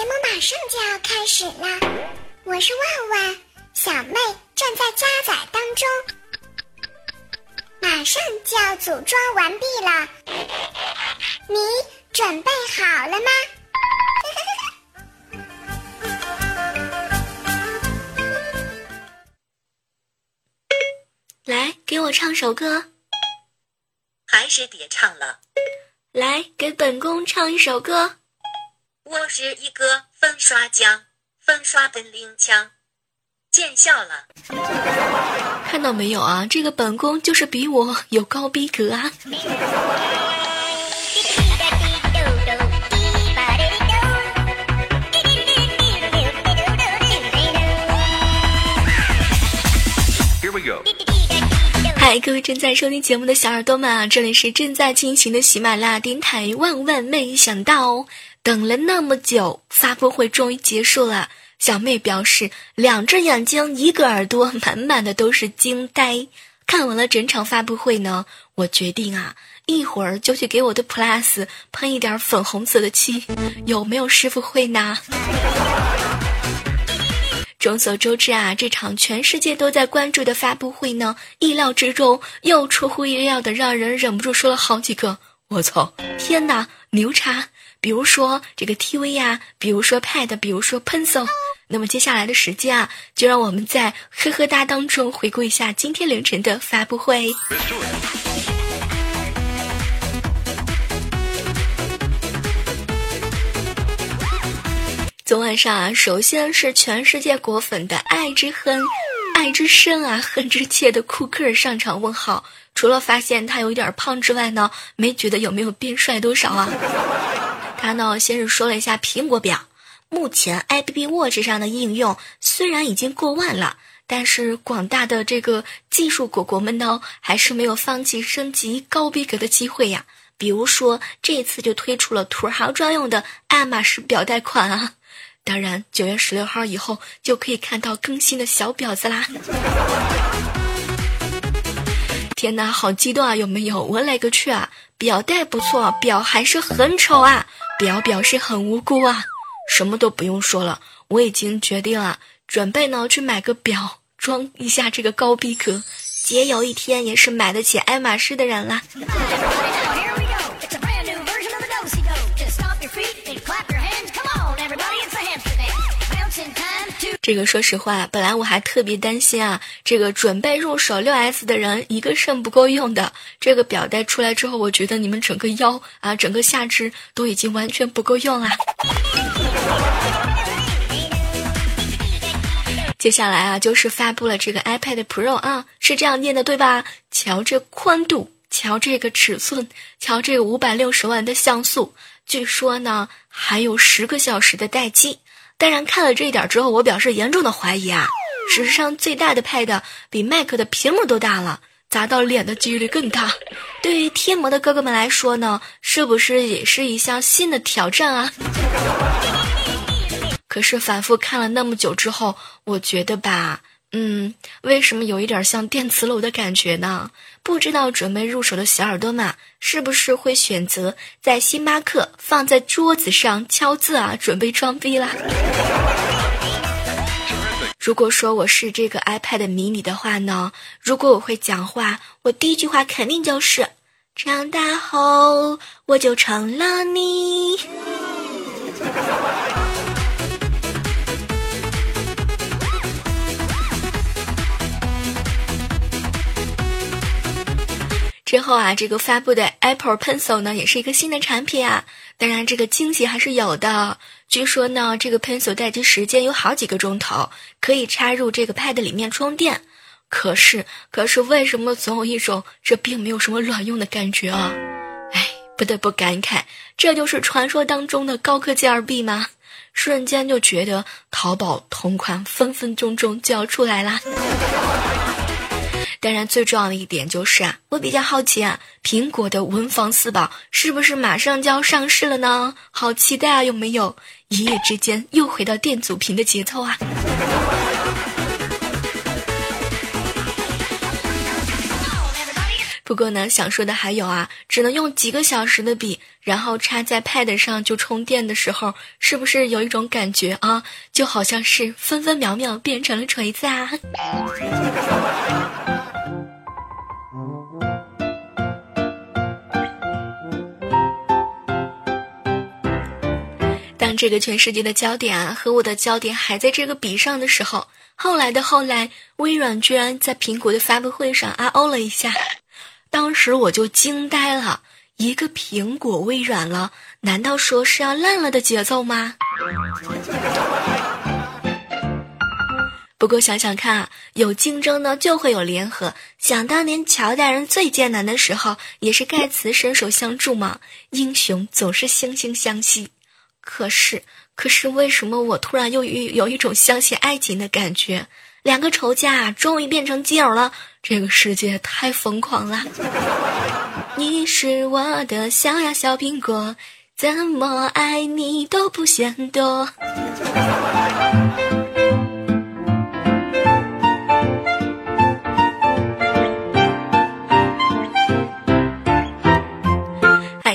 节目马上就要开始了，我是万万，小妹正在加载当中，马上就要组装完毕了，你准备好了吗？来，给我唱首歌，还是别唱了。来，给本宫唱一首歌。我是一个粉刷匠，粉刷本领强，见笑了。看到没有啊？这个本宫就是比我有高逼格啊！嗨，各位正在收听节目的小耳朵们啊，这里是正在进行的喜马拉雅电台。万万没想到，等了那么久，发布会终于结束了。小妹表示，两只眼睛，一个耳朵，满满的都是惊呆。看完了整场发布会呢，我决定啊，一会儿就去给我的 Plus 喷一点粉红色的漆。有没有师傅会呢？众所周知啊，这场全世界都在关注的发布会呢，意料之中又出乎意料的，让人忍不住说了好几个“我操，天哪，牛叉”。比如说这个 TV 呀，比如说 Pad，比如说 Pencil。那么接下来的时间啊，就让我们在呵呵哒当中回顾一下今天凌晨的发布会。昨晚上啊，首先是全世界果粉的爱之恨、爱之深啊，恨之切的库克上场问号。除了发现他有点胖之外呢，没觉得有没有变帅多少啊？他呢，先是说了一下苹果表，目前 App Watch 上的应用虽然已经过万了，但是广大的这个技术果果们呢，还是没有放弃升级高逼格的机会呀。比如说，这次就推出了土豪专用的爱马仕表带款啊。当然，九月十六号以后就可以看到更新的小婊子啦！天哪，好激动啊！有没有？我勒个去啊！表带不错，表还是很丑啊！表表示很无辜啊！什么都不用说了，我已经决定了，准备呢去买个表，装一下这个高逼格，姐有一天也是买得起爱马仕的人了！这个说实话，本来我还特别担心啊，这个准备入手六 S 的人一个肾不够用的。这个表带出来之后，我觉得你们整个腰啊，整个下肢都已经完全不够用啦。接下来啊，就是发布了这个 iPad Pro 啊，是这样念的对吧？瞧这宽度，瞧这个尺寸，瞧这个五百六十万的像素，据说呢还有十个小时的待机。当然，看了这一点之后，我表示严重的怀疑啊！史上最大的 Pad 比麦克的屏幕都大了，砸到脸的几率更大。对于贴膜的哥哥们来说呢，是不是也是一项新的挑战啊？可是反复看了那么久之后，我觉得吧。嗯，为什么有一点像电磁炉的感觉呢？不知道准备入手的小耳朵们是不是会选择在星巴克放在桌子上敲字啊？准备装逼啦！如果说我是这个 iPad mini 的话呢，如果我会讲话，我第一句话肯定就是长大后我就成了你。之后啊，这个发布的 Apple Pencil 呢，也是一个新的产品啊。当然，这个惊喜还是有的。据说呢，这个 Pencil 待机时间有好几个钟头，可以插入这个 Pad 里面充电。可是，可是为什么总有一种这并没有什么卵用的感觉啊？哎，不得不感慨，这就是传说当中的高科技二 B 吗？瞬间就觉得淘宝同款分分钟钟就要出来啦。当然，最重要的一点就是啊，我比较好奇啊，苹果的文房四宝是不是马上就要上市了呢？好期待啊！有没有一夜之间又回到电阻屏的节奏啊？不过呢，想说的还有啊，只能用几个小时的笔，然后插在 Pad 上就充电的时候，是不是有一种感觉啊？就好像是分分秒秒变成了锤子啊！当这个全世界的焦点啊和我的焦点还在这个笔上的时候，后来的后来，微软居然在苹果的发布会上啊哦了一下，当时我就惊呆了，一个苹果微软了，难道说是要烂了的节奏吗？不过想想看啊，有竞争呢就会有联合。想当年乔大人最艰难的时候，也是盖茨伸手相助嘛。英雄总是惺惺相惜。可是，可是为什么我突然又有有一种相信爱情的感觉？两个仇家终于变成基友了，这个世界太疯狂了。你是我的小呀小苹果，怎么爱你都不嫌多。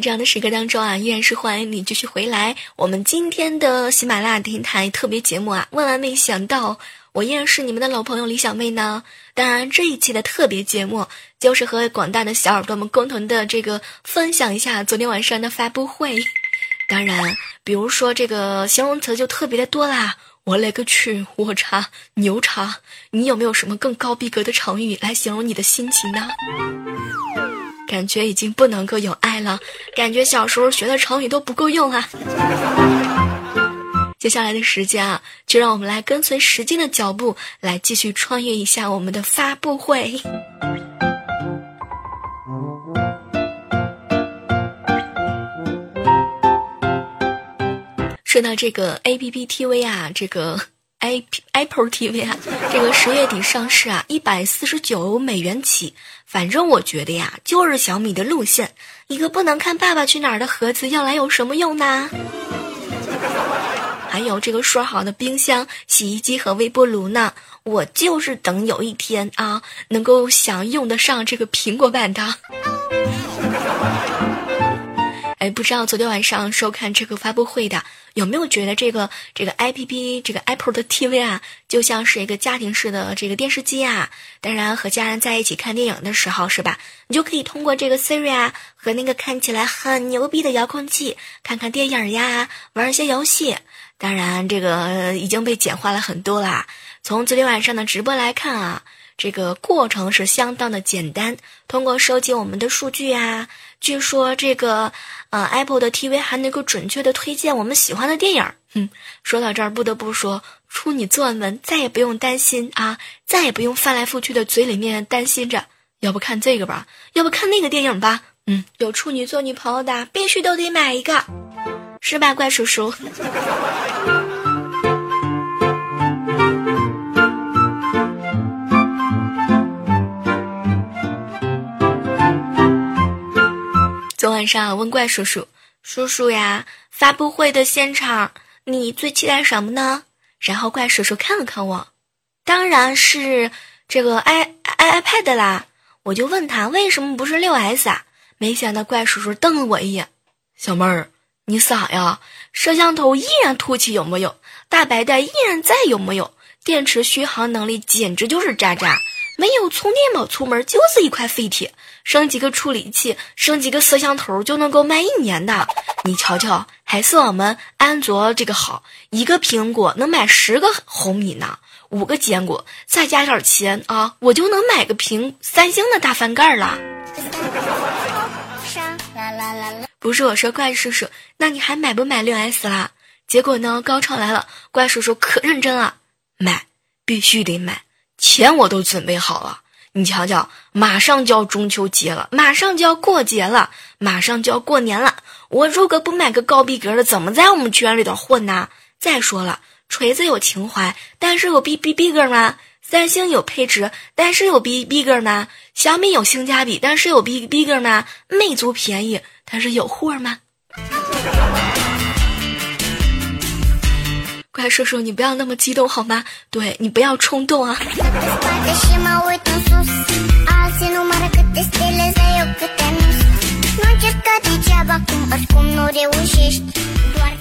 这样的时刻当中啊，依然是欢迎你继续回来。我们今天的喜马拉雅电台特别节目啊，万万没想到，我依然是你们的老朋友李小妹呢。当然，这一期的特别节目就是和广大的小耳朵们共同的这个分享一下昨天晚上的发布会。当然，比如说这个形容词就特别的多啦，我勒个去，我擦，牛叉！你有没有什么更高逼格的成语来形容你的心情呢？感觉已经不能够有爱了，感觉小时候学的成语都不够用啊。接下来的时间啊，就让我们来跟随时间的脚步，来继续穿越一下我们的发布会。说到这个 A P P T V 啊，这个。i Apple TV 啊，这个十月底上市啊，一百四十九美元起。反正我觉得呀，就是小米的路线，一个不能看《爸爸去哪儿》的盒子要来有什么用呢？还有这个说好的冰箱、洗衣机和微波炉呢？我就是等有一天啊，能够享用得上这个苹果版的。哎，不知道昨天晚上收看这个发布会的有没有觉得这个这个 I P P 这个 Apple 的 T V 啊，就像是一个家庭式的这个电视机啊。当然和家人在一起看电影的时候，是吧？你就可以通过这个 Siri 啊和那个看起来很牛逼的遥控器看看电影呀，玩一些游戏。当然，这个已经被简化了很多啦。从昨天晚上的直播来看啊。这个过程是相当的简单，通过收集我们的数据啊，据说这个呃 Apple 的 TV 还能够准确的推荐我们喜欢的电影。哼，说到这儿不得不说，处女座们再也不用担心啊，再也不用翻来覆去的嘴里面担心着，要不看这个吧，要不看那个电影吧。嗯，有处女座女朋友的必须都得买一个，是吧，怪叔叔？昨晚上问怪叔叔：“叔叔呀，发布会的现场，你最期待什么呢？”然后怪叔叔看了看我，当然是这个 i i iPad 啦。我就问他为什么不是六 S 啊？没想到怪叔叔瞪了我一眼：“小妹儿，你傻呀？摄像头依然凸起有木有？大白带依然在有木有？电池续航能力简直就是渣渣，没有充电宝出门就是一块废铁。”升几个处理器，升几个摄像头就能够卖一年的。你瞧瞧，还是我们安卓这个好，一个苹果能买十个红米呢，五个坚果，再加点钱啊，我就能买个屏三星的大翻盖了。不是我说怪叔叔，那你还买不买六 S 啦？结果呢，高潮来了，怪叔叔可认真了，买，必须得买，钱我都准备好了。你瞧瞧，马上就要中秋节了，马上就要过节了，马上就要过年了。我如果不买个高逼格的，怎么在我们圈里头混呢？再说了，锤子有情怀，但是有逼逼逼格吗？三星有配置，但是有逼逼格吗？小米有性价比，但是有逼逼格吗？魅族便宜，但是有货吗？快说说，你不要那么激动好吗？对你不要冲动啊。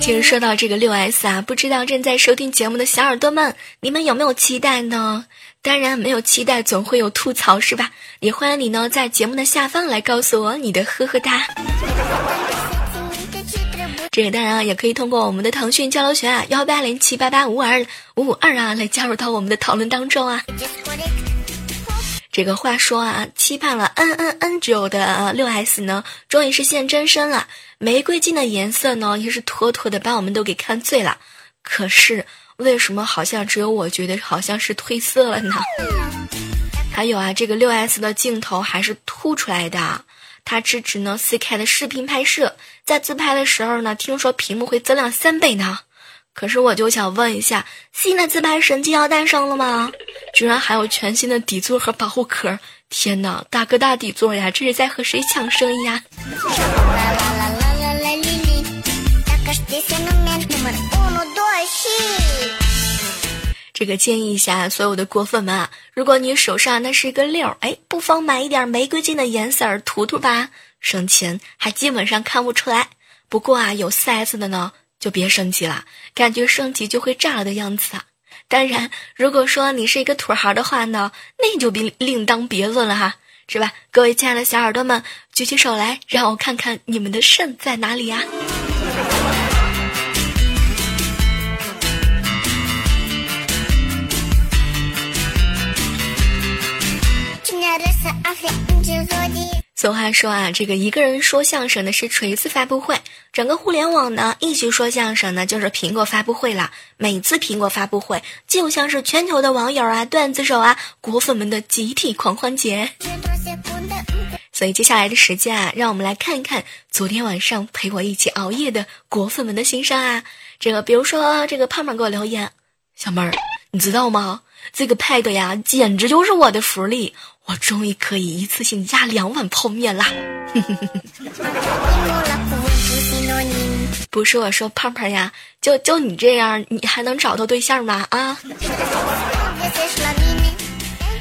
其实说到这个六 S 啊，不知道正在收听节目的小耳朵们，你们有没有期待呢？当然没有期待，总会有吐槽是吧？也欢迎你呢，在节目的下方来告诉我你的呵呵哒。这个当然啊，也可以通过我们的腾讯交流群啊，幺八零七八八五二五五二啊，来加入到我们的讨论当中啊。这个话说啊，期盼了 N N N 久的六 S 呢，终于是现真身了。玫瑰金的颜色呢，也是妥妥的把我们都给看醉了。可是为什么好像只有我觉得好像是褪色了呢？还有啊，这个六 S 的镜头还是凸出来的，它支持呢 4K 的视频拍摄，在自拍的时候呢，听说屏幕会增亮三倍呢。可是我就想问一下，新的自拍神器要诞生了吗？居然还有全新的底座和保护壳！天哪，大哥大底座呀，这是在和谁抢生意呀？这个建议一下所有的果粉们啊，如果你手上那是一个六，哎，不妨买一点玫瑰金的颜色涂涂吧，省钱还基本上看不出来。不过啊，有四 S 的呢。就别升级了，感觉升级就会炸了的样子啊！当然，如果说你是一个土豪的话呢，那就别另当别论了哈，是吧？各位亲爱的小耳朵们，举起手来，让我看看你们的肾在哪里呀！俗话说啊，这个一个人说相声呢是锤子发布会，整个互联网呢一起说相声呢就是苹果发布会了。每次苹果发布会就像是全球的网友啊、段子手啊、果粉们的集体狂欢节。所以接下来的时间啊，让我们来看一看昨天晚上陪我一起熬夜的果粉们的心声啊。这个比如说这个胖胖给我留言，小妹儿，你知道吗？这个 Pad 呀，简直就是我的福利。我终于可以一次性压两碗泡面啦！不是我说胖胖呀，就就你这样，你还能找到对象吗？啊！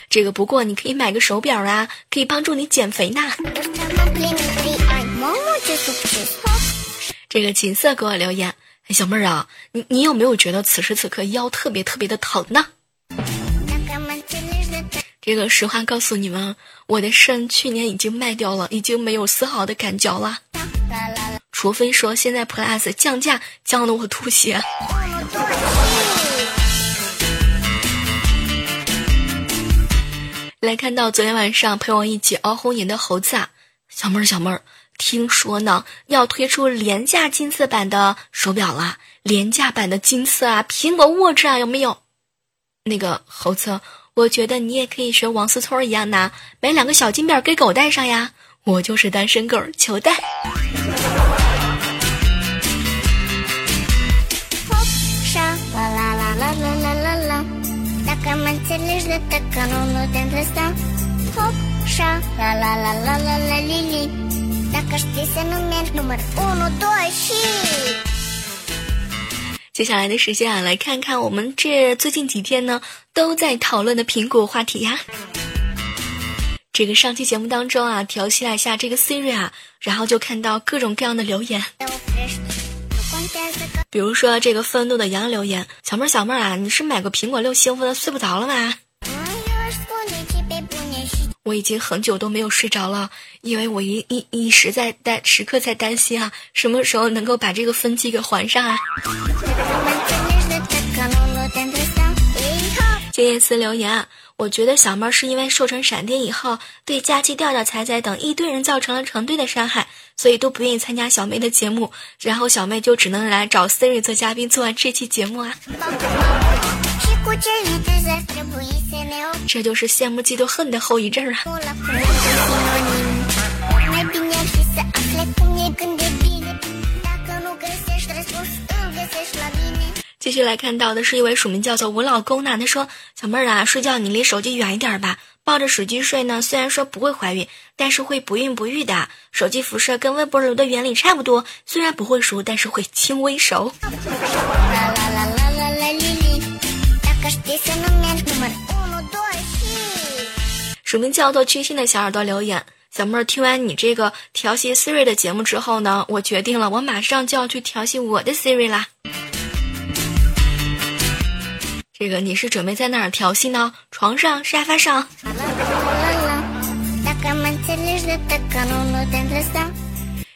这个不过你可以买个手表啊，可以帮助你减肥呢。这个锦瑟给我留言，小妹儿啊，你你有没有觉得此时此刻腰特别特别的疼呢？这个实话告诉你们，我的肾去年已经卖掉了，已经没有丝毫的感觉了。除非说现在 Plus 降价降的我吐血。来看到昨天晚上陪我一起熬红眼的猴子啊，小妹儿小妹儿，听说呢要推出廉价金色版的手表了，廉价版的金色啊，苹果 Watch 啊有没有？那个猴子。我觉得你也可以学王思聪一样呐，买两个小金表给狗戴上呀。我就是单身狗，求戴。接下来的时间啊，来看看我们这最近几天呢都在讨论的苹果话题呀。这个上期节目当中啊，调戏了一下这个 Siri 啊，然后就看到各种各样的留言。比如说这个愤怒的羊留言：“小妹儿小妹儿啊，你是买个苹果六兴奋的睡不着了吗？”我已经很久都没有睡着了，因为我一一一时在担时刻在担心啊，什么时候能够把这个分期给还上啊？金叶丝留言啊，我觉得小妹是因为瘦成闪电以后，对佳期调调彩彩等一堆人造成了成堆的伤害，所以都不愿意参加小妹的节目，然后小妹就只能来找 Siri 做嘉宾，做完这期节目啊。这就是羡慕嫉妒恨的后遗症啊！继续来看到的是一位署名叫做我老公呢，他说：“小妹儿啊，睡觉你离手机远一点吧，抱着手机睡呢，虽然说不会怀孕，但是会不孕不育的。手机辐射跟微波炉的原理差不多，虽然不会熟，但是会轻微熟。”署名叫做“居心”的小耳朵留言：小妹儿，听完你这个调戏 Siri 的节目之后呢，我决定了，我马上就要去调戏我的 Siri 啦。这个你是准备在哪儿调戏呢？床上、沙发上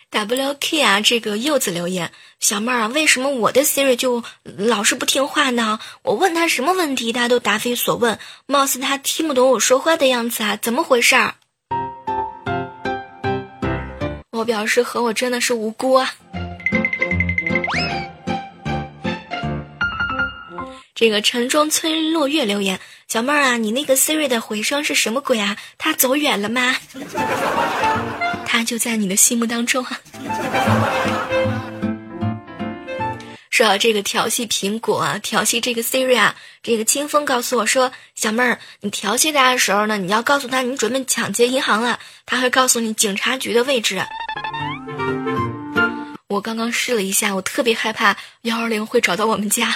？WK 啊，这个柚子留言，小妹儿啊，为什么我的 Siri 就老是不听话呢？我问他什么问题，他都答非所问，貌似他听不懂我说话的样子啊，怎么回事儿？我表示和我真的是无辜啊。这个城中村落月留言，小妹儿啊，你那个 Siri 的回声是什么鬼啊？他走远了吗？他就在你的心目当中啊。说到这个调戏苹果啊，调戏这个 Siri 啊，这个清风告诉我说，小妹儿，你调戏他的时候呢，你要告诉他你准备抢劫银行了，他会告诉你警察局的位置。我刚刚试了一下，我特别害怕幺二零会找到我们家。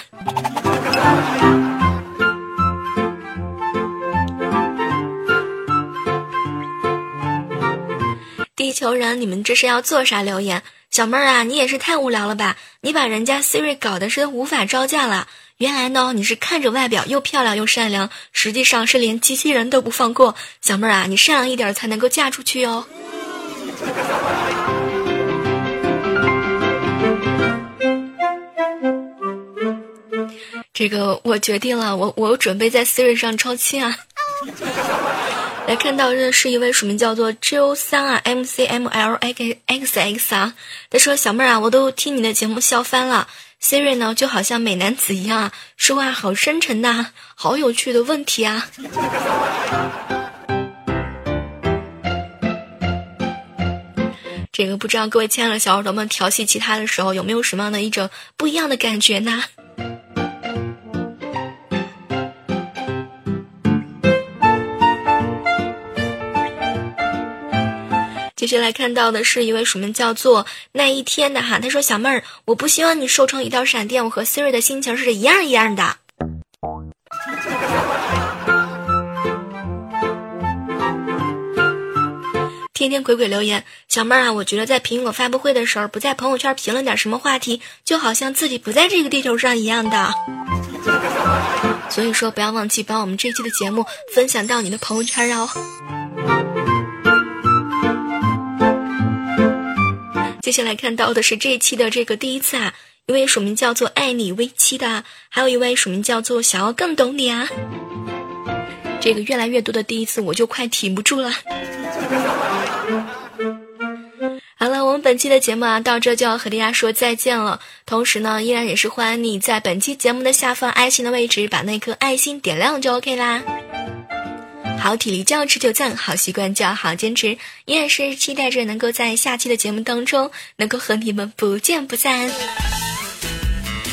地球人，你们这是要做啥？留言，小妹儿啊，你也是太无聊了吧！你把人家 Siri 搞的是无法招架了。原来呢，你是看着外表又漂亮又善良，实际上是连机器人都不放过。小妹儿啊，你善良一点才能够嫁出去哦。这个我决定了，我我准备在 Siri 上超亲啊。来看到的是一位署名叫做 J O 三啊 M C M L X X X 啊，他说小妹儿啊，我都听你的节目笑翻了。Siri 呢就好像美男子一样啊，说话好深沉呐，好有趣的问题啊。这个不知道各位亲爱的小耳朵们调戏其他的时候有没有什么样的一种不一样的感觉呢？接下来看到的是一位署名叫做那一天的哈，他说：“小妹儿，我不希望你瘦成一道闪电，我和 Siri 的心情是一样一样的。”天天鬼鬼留言，小妹儿啊，我觉得在苹果发布会的时候，不在朋友圈评论点什么话题，就好像自己不在这个地球上一样的。所以说，不要忘记把我们这期的节目分享到你的朋友圈哦。接下来看到的是这一期的这个第一次啊，一位署名叫做“爱你微七”的，还有一位署名叫做“想要更懂你”啊。这个越来越多的第一次，我就快挺不住了。好了，我们本期的节目啊，到这就要和大家说再见了。同时呢，依然也是欢迎你在本期节目的下方爱心的位置，把那颗爱心点亮就 OK 啦。好体力就要持久战，好习惯就要好坚持。依然是期待着能够在下期的节目当中，能够和你们不见不散。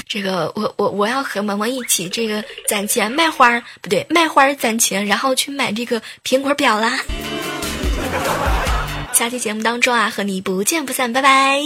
这个我我我要和萌萌一起，这个攒钱卖花儿，不对，卖花儿攒钱，然后去买这个苹果表啦。下期节目当中啊，和你不见不散，拜拜。